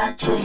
country.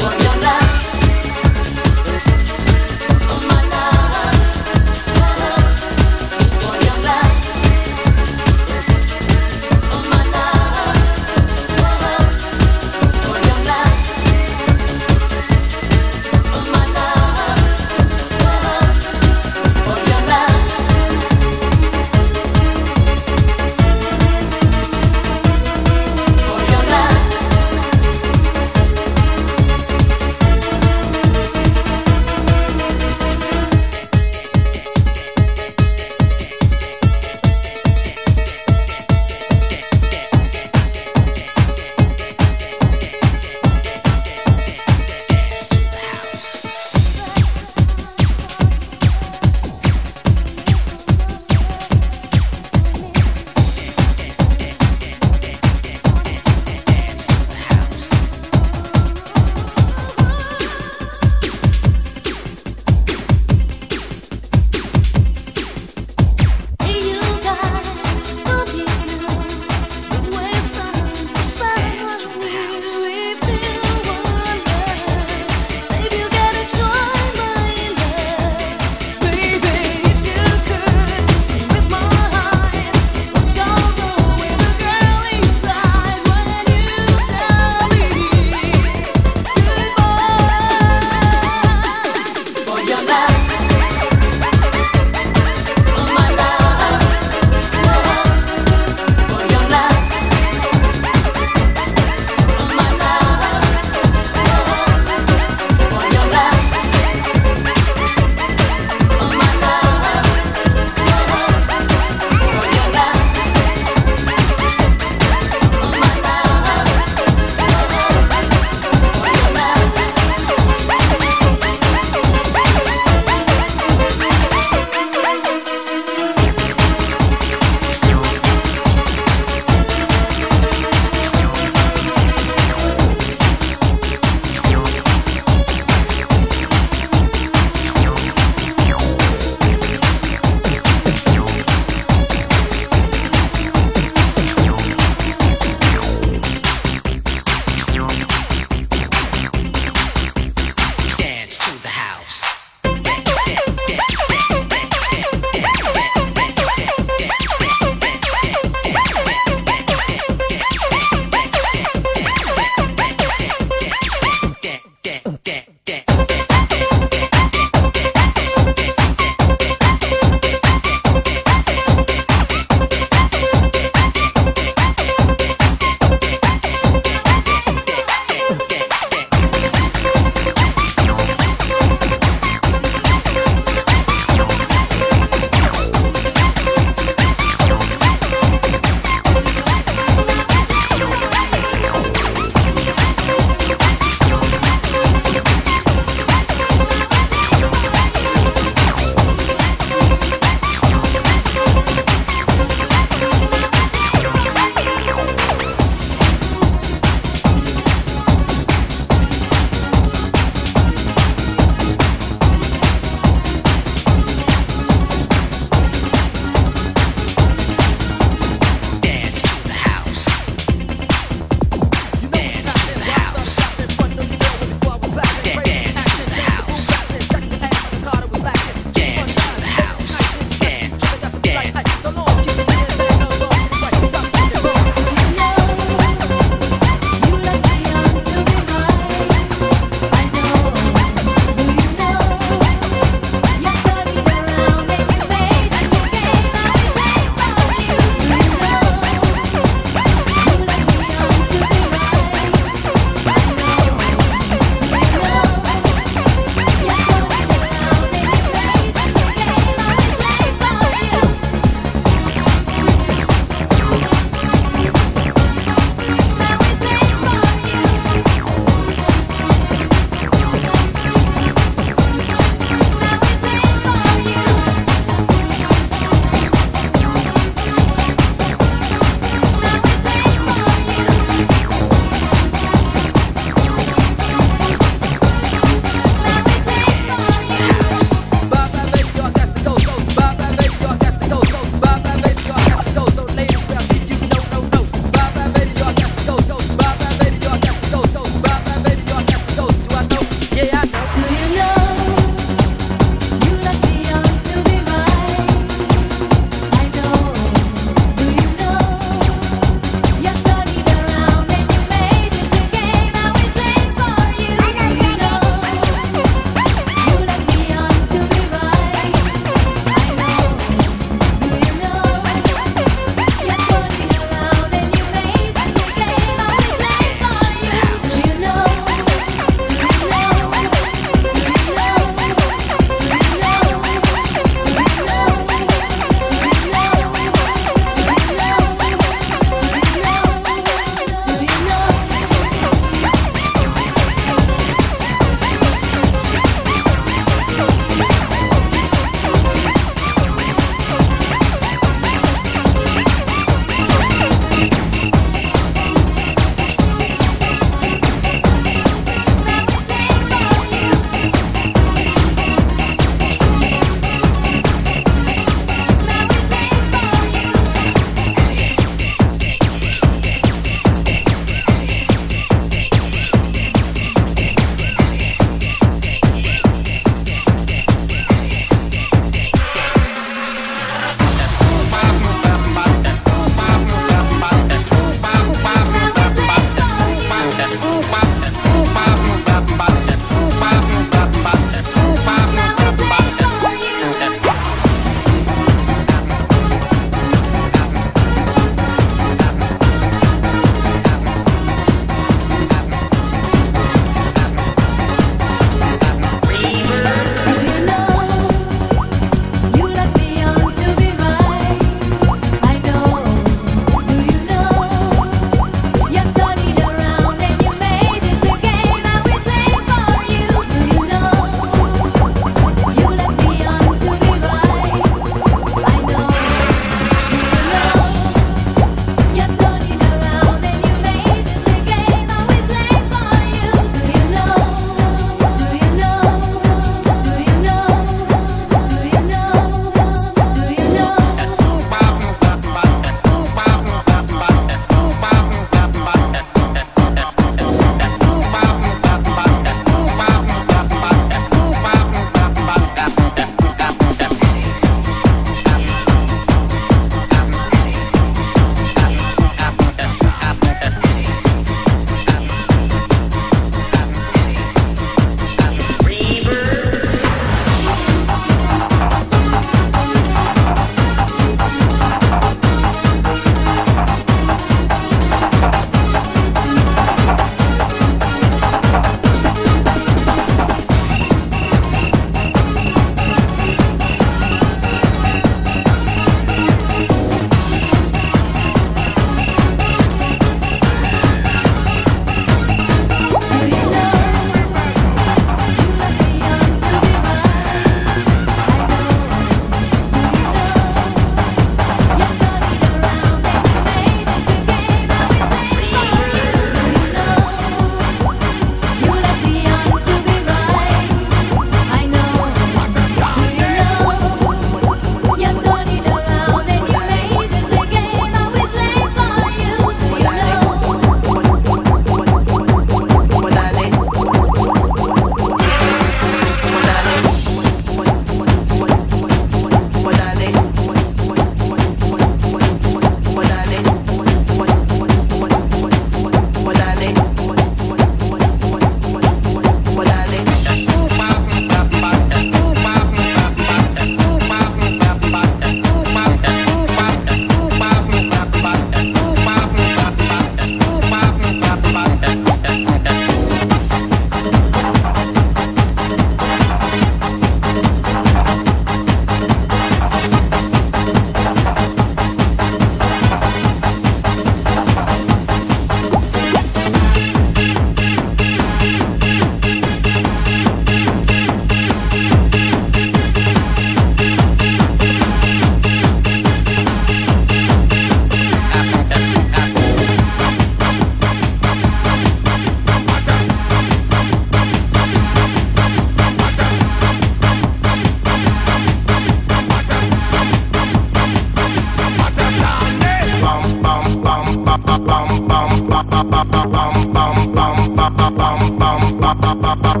Dale.